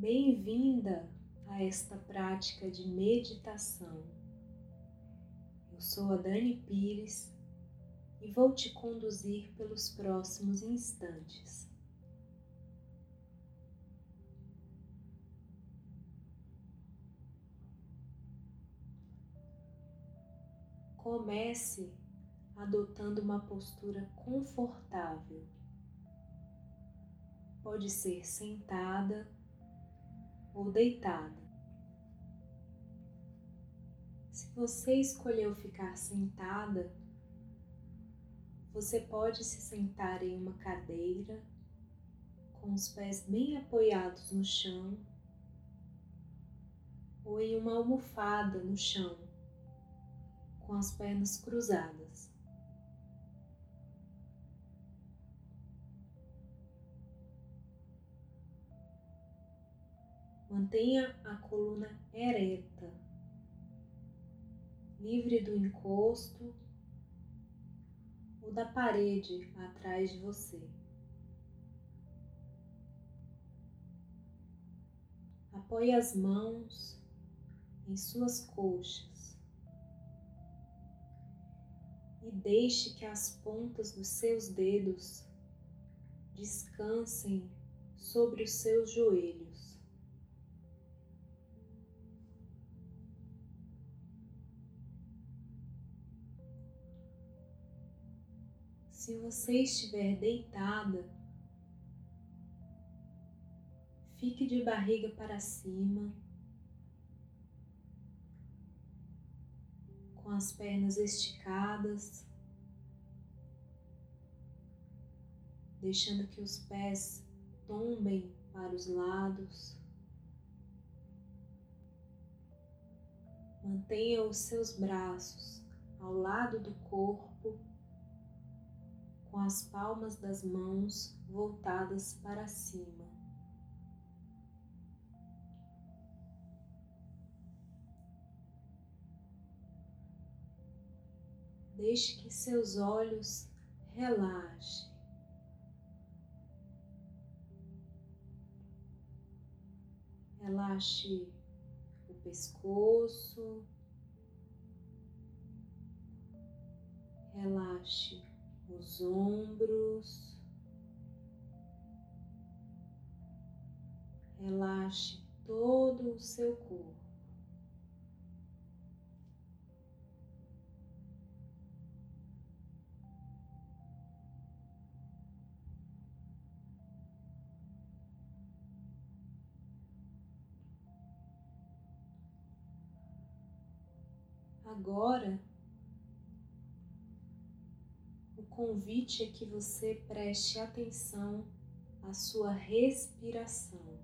Bem-vinda a esta prática de meditação. Eu sou a Dani Pires e vou te conduzir pelos próximos instantes. Comece adotando uma postura confortável. Pode ser sentada ou deitada. Se você escolheu ficar sentada, você pode se sentar em uma cadeira com os pés bem apoiados no chão ou em uma almofada no chão com as pernas cruzadas. Mantenha a coluna ereta, livre do encosto ou da parede atrás de você. Apoie as mãos em suas coxas e deixe que as pontas dos seus dedos descansem sobre os seus joelhos. Se você estiver deitada, fique de barriga para cima, com as pernas esticadas, deixando que os pés tombem para os lados. Mantenha os seus braços ao lado do corpo com as palmas das mãos voltadas para cima. Deixe que seus olhos relaxem. Relaxe o pescoço, relaxe os ombros. Relaxe todo o seu corpo. Agora convite é que você preste atenção à sua respiração.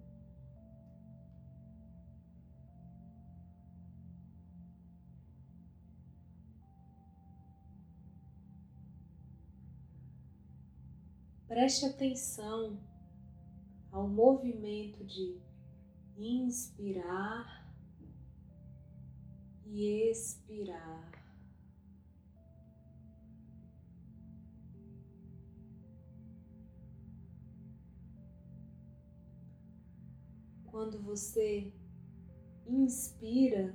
Preste atenção ao movimento de inspirar e expirar. Quando você inspira,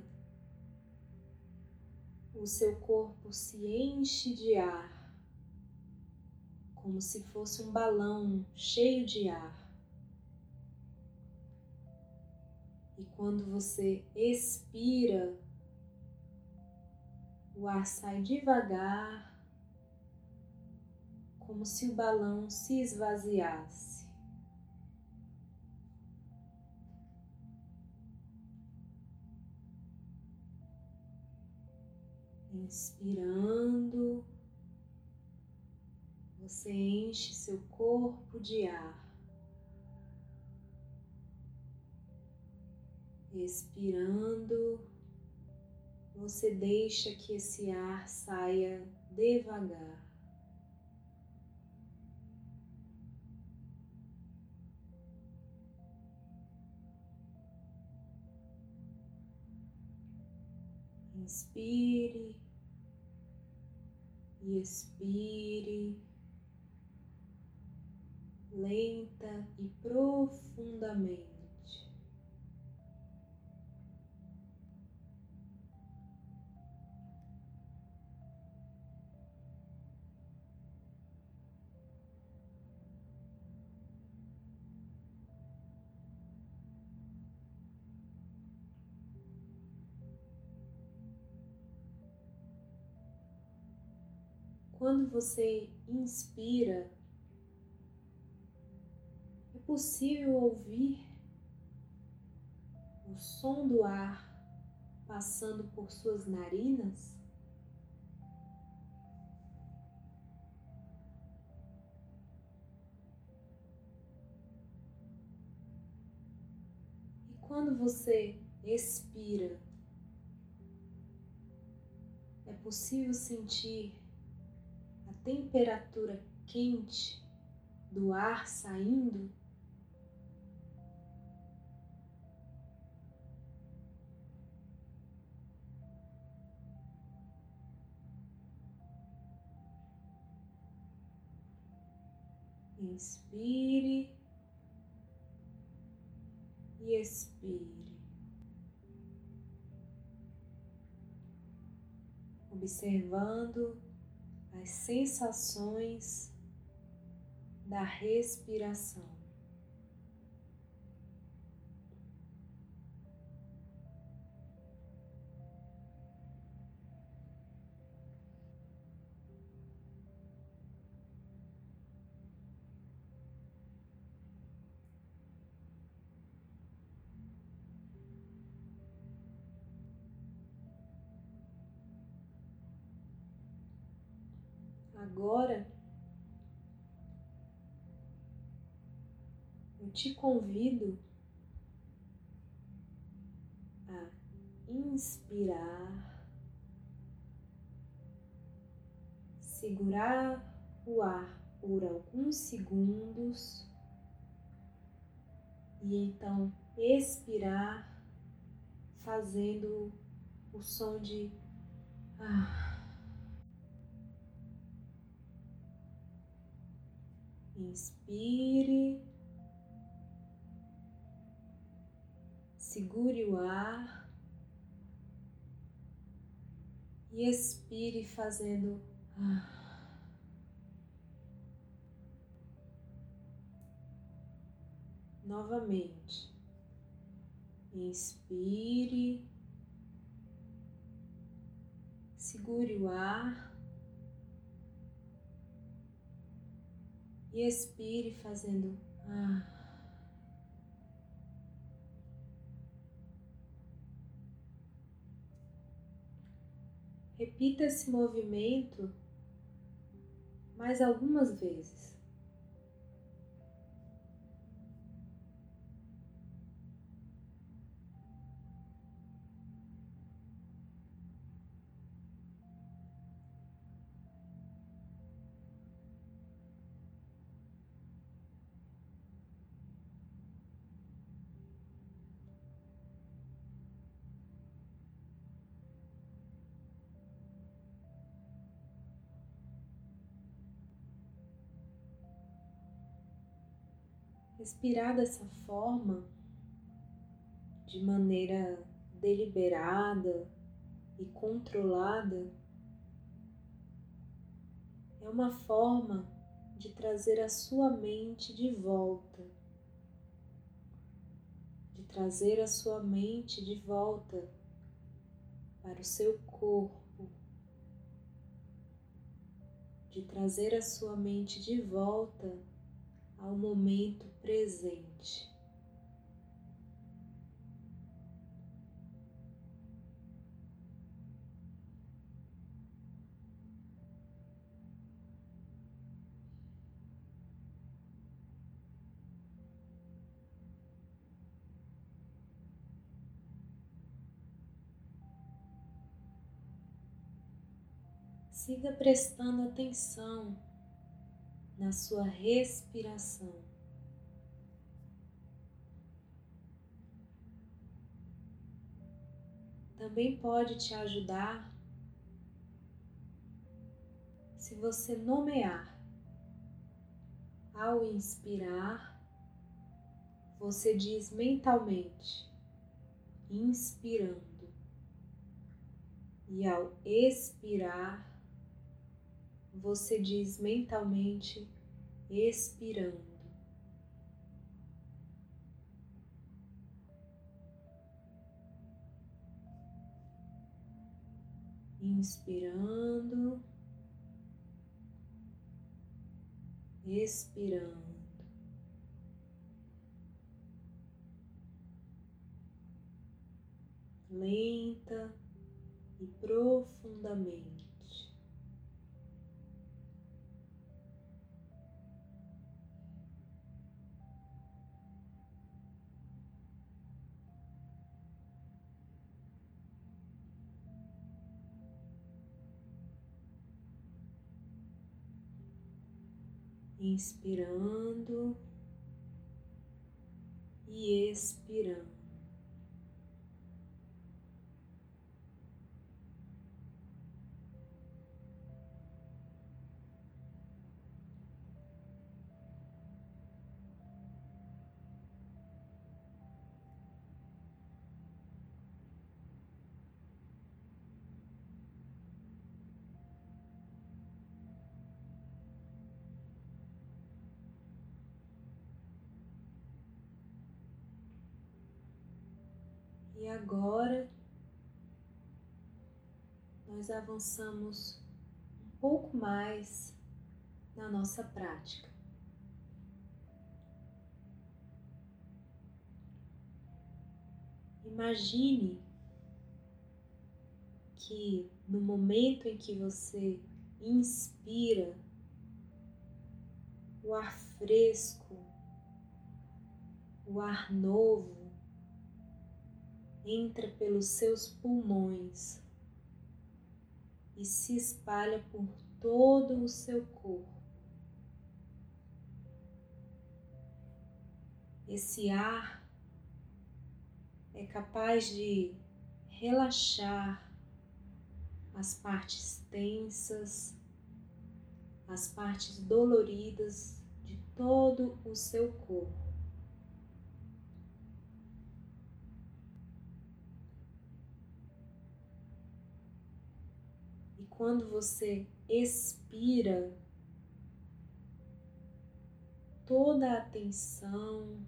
o seu corpo se enche de ar, como se fosse um balão cheio de ar. E quando você expira, o ar sai devagar, como se o balão se esvaziasse. Inspirando, você enche seu corpo de ar. Expirando, você deixa que esse ar saia devagar. Inspire e expire lenta e profundamente. Quando você inspira, é possível ouvir o som do ar passando por suas narinas? E quando você expira, é possível sentir temperatura quente do ar saindo? Inspire e expire. Observando as sensações da respiração. Te convido a inspirar, segurar o ar por alguns segundos e então expirar fazendo o som de ah. Inspire, segure o ar e expire fazendo. Novamente, inspire, segure o ar. e expire fazendo ah. Repita esse movimento mais algumas vezes. Respirar dessa forma, de maneira deliberada e controlada, é uma forma de trazer a sua mente de volta, de trazer a sua mente de volta para o seu corpo, de trazer a sua mente de volta ao momento presente. Siga prestando atenção na sua respiração. Também pode te ajudar se você nomear. Ao inspirar, você diz mentalmente, inspirando, e ao expirar, você diz mentalmente expirando. Inspirando expirando. Lenta e profundamente. Inspirando e expirando. E agora nós avançamos um pouco mais na nossa prática. Imagine que no momento em que você inspira o ar fresco, o ar novo, entra pelos seus pulmões e se espalha por todo o seu corpo. Esse ar é capaz de relaxar as partes tensas, as partes doloridas de todo o seu corpo. Quando você expira, toda a tensão,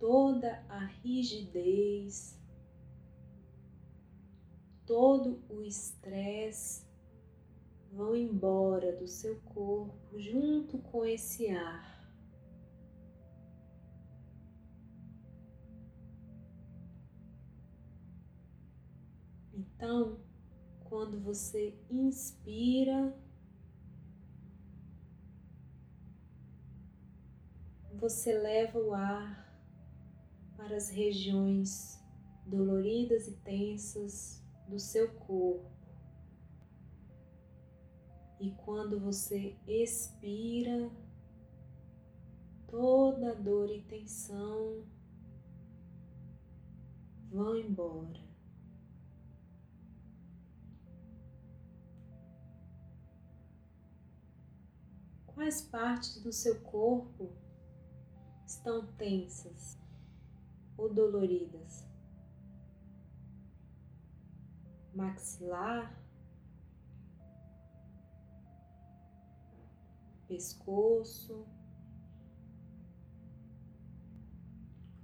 toda a rigidez, todo o estresse vão embora do seu corpo junto com esse ar. Então, quando você inspira, você leva o ar para as regiões doloridas e tensas do seu corpo. E quando você expira, toda dor e tensão vão embora. Quais partes do seu corpo estão tensas ou doloridas? Maxilar, pescoço,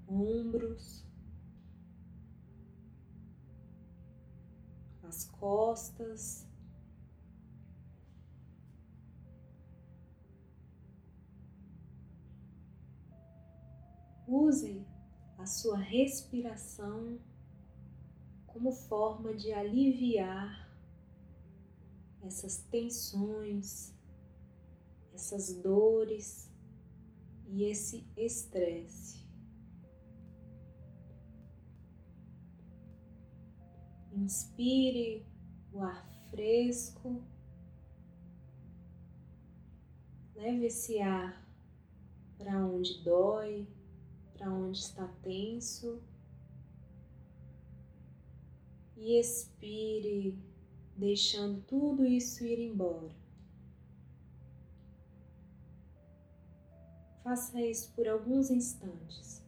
ombros, as costas, Use a sua respiração como forma de aliviar essas tensões, essas dores e esse estresse. Inspire o ar fresco, leve esse ar para onde dói, para onde está tenso e expire, deixando tudo isso ir embora. Faça isso por alguns instantes.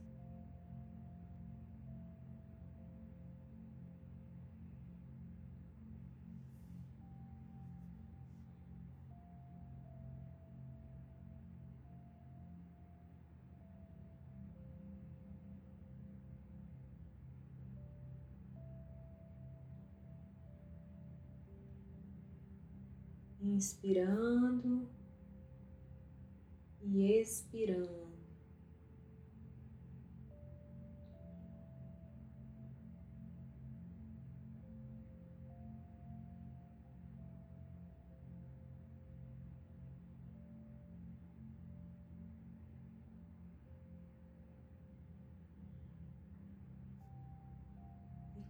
Inspirando e expirando.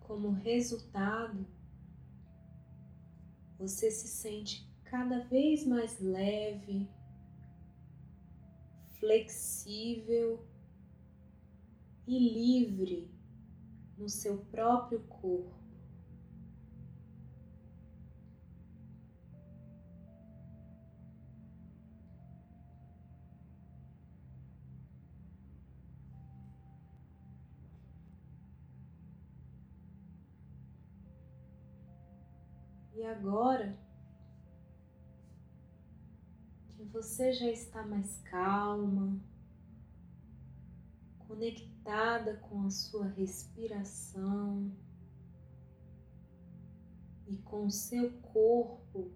como resultado, você se sente cada vez mais leve, flexível e livre no seu próprio corpo. E agora que você já está mais calma, conectada com a sua respiração e com o seu corpo,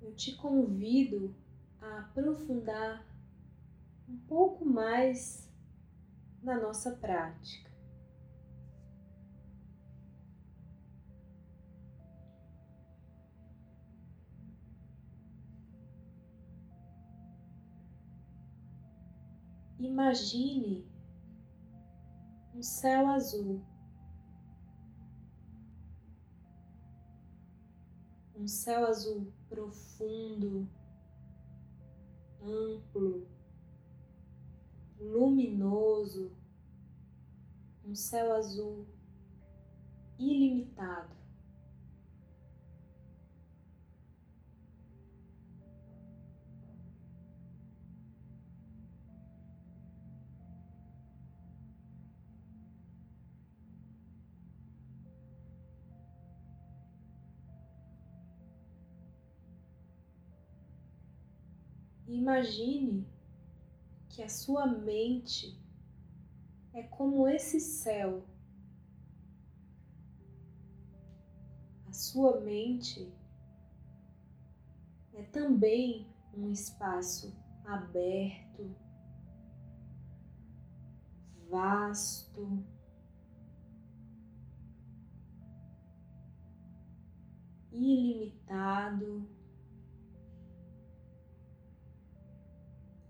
eu te convido a aprofundar um pouco mais na nossa prática. Imagine um céu azul, um céu azul profundo, amplo, luminoso, um céu azul ilimitado. Imagine que a sua mente é como esse céu. A sua mente é também um espaço aberto, vasto, ilimitado.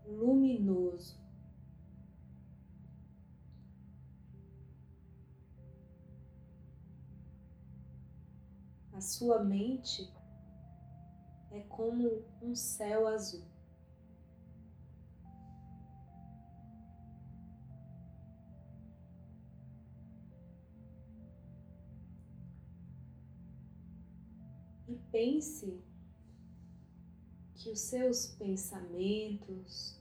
Luminoso. A sua mente é como um céu azul. E pense que os seus pensamentos,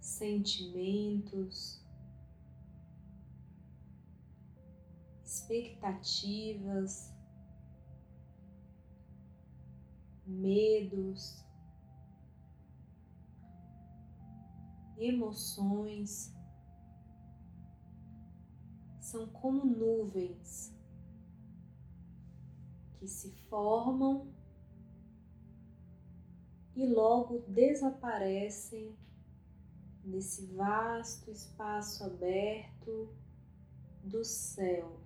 sentimentos, expectativas, medos, emoções são como nuvens que se formam e logo desaparecem nesse vasto espaço aberto do céu.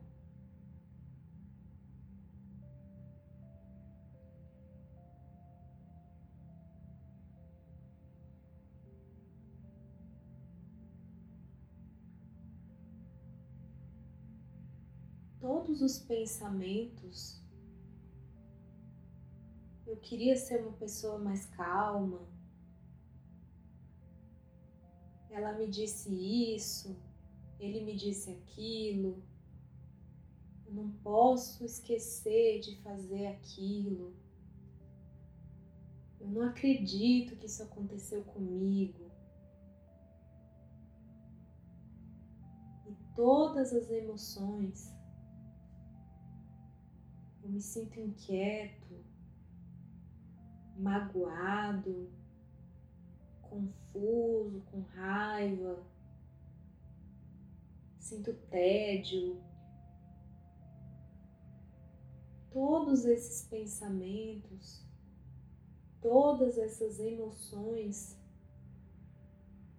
Todos os pensamentos. Queria ser uma pessoa mais calma, ela me disse isso, ele me disse aquilo, eu não posso esquecer de fazer aquilo. Eu não acredito que isso aconteceu comigo. E todas as emoções, eu me sinto inquieto, magoado, confuso, com raiva, sinto tédio. todos esses pensamentos, todas essas emoções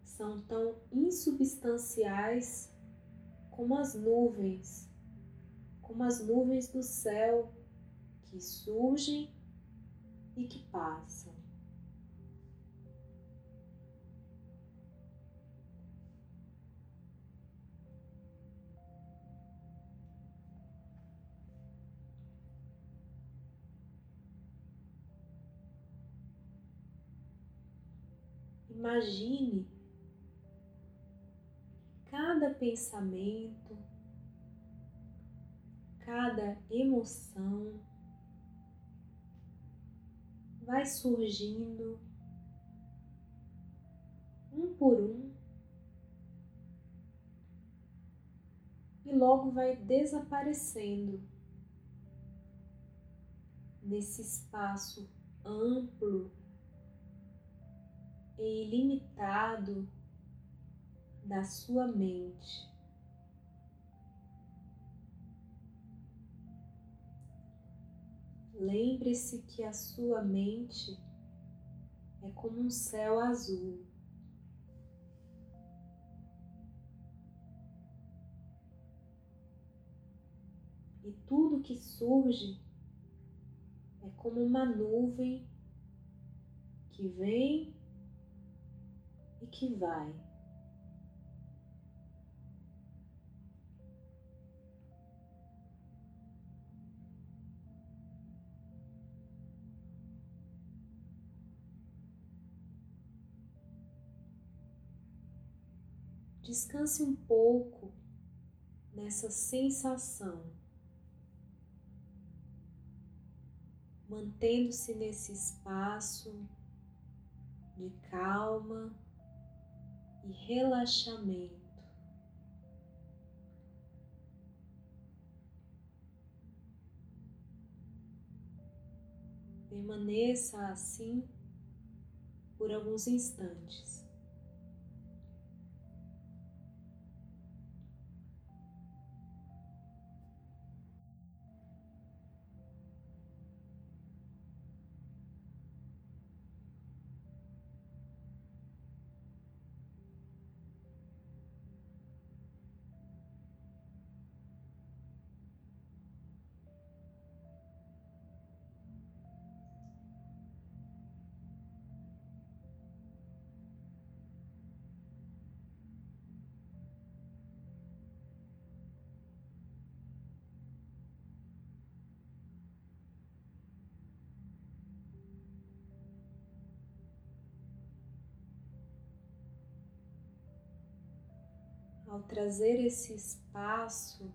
são tão insubstanciais como as nuvens, como as nuvens do céu que surgem e que passam. Imagine cada pensamento, cada emoção vai surgindo um por um e logo vai desaparecendo nesse espaço amplo e ilimitado da sua mente. Lembre-se que a sua mente é como um céu azul. E tudo que surge é como uma nuvem que vem e que vai. Descanse um pouco nessa sensação, mantendo-se nesse espaço de calma e relaxamento. Permaneça assim por alguns instantes. Ao trazer esse espaço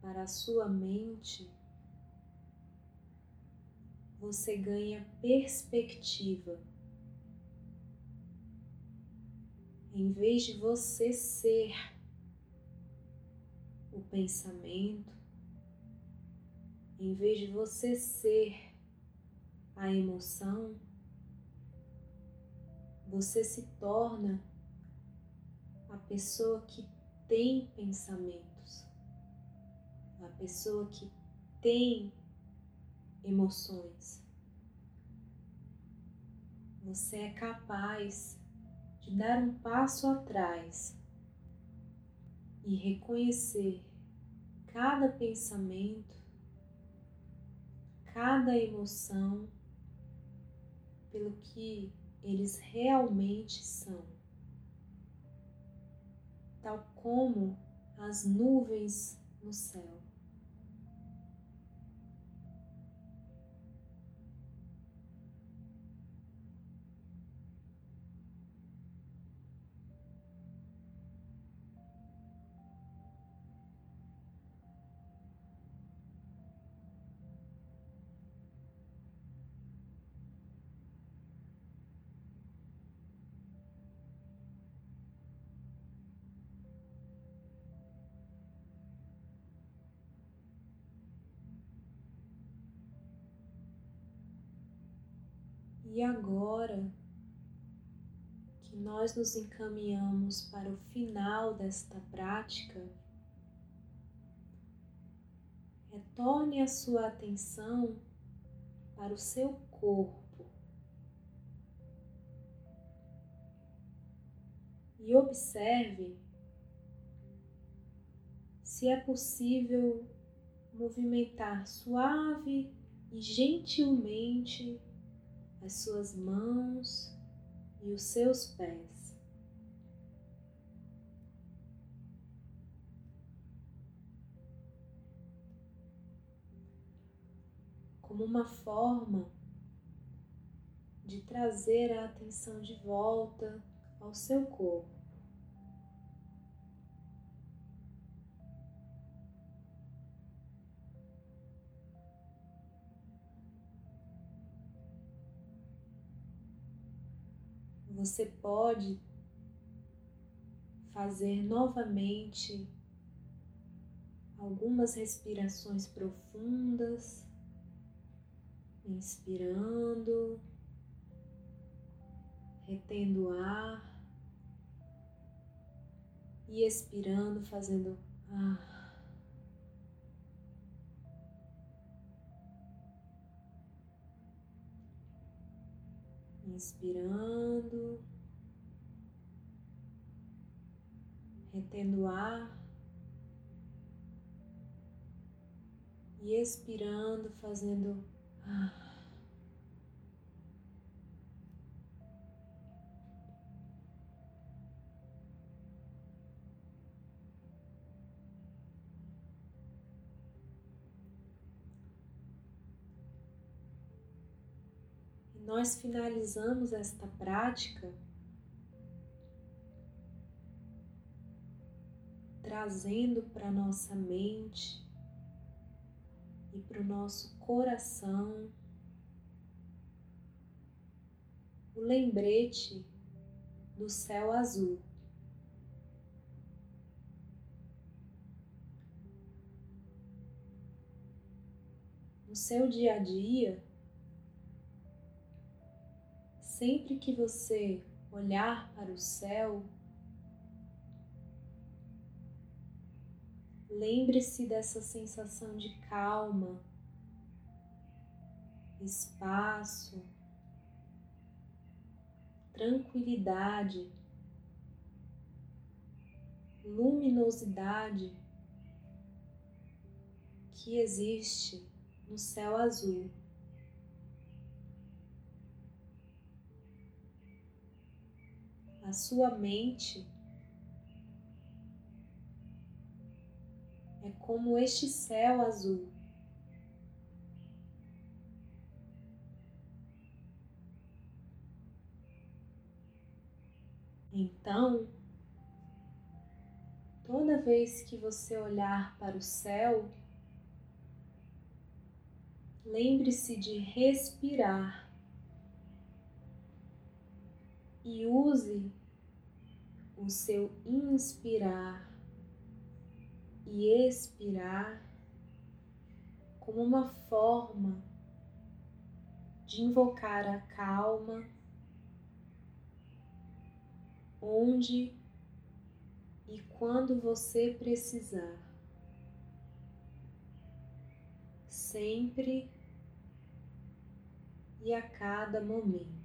para a sua mente, você ganha perspectiva. Em vez de você ser o pensamento, em vez de você ser a emoção, você se torna a pessoa que tem pensamentos, a pessoa que tem emoções. Você é capaz de dar um passo atrás e reconhecer cada pensamento, cada emoção pelo que eles realmente são como as nuvens no céu. E agora que nós nos encaminhamos para o final desta prática, é torne a sua atenção para o seu corpo e observe se é possível movimentar suave e gentilmente as suas mãos e os seus pés. como uma forma de trazer a atenção de volta ao seu corpo. Você pode fazer novamente algumas respirações profundas inspirando, retendo o ar e expirando, fazendo ah. Inspirando, retendo o ar e expirando, fazendo nós finalizamos esta prática trazendo para nossa mente e para o nosso coração o lembrete do céu azul. No seu dia a dia, sempre que você olhar para o céu, Lembre-se dessa sensação de calma, espaço, tranquilidade, luminosidade que existe no céu azul. A sua mente é como este céu azul. Então, toda vez que você olhar para o céu, lembre-se de respirar e use o seu inspirar e expirar como uma forma de invocar a calma onde e quando você precisar. Sempre e a cada momento.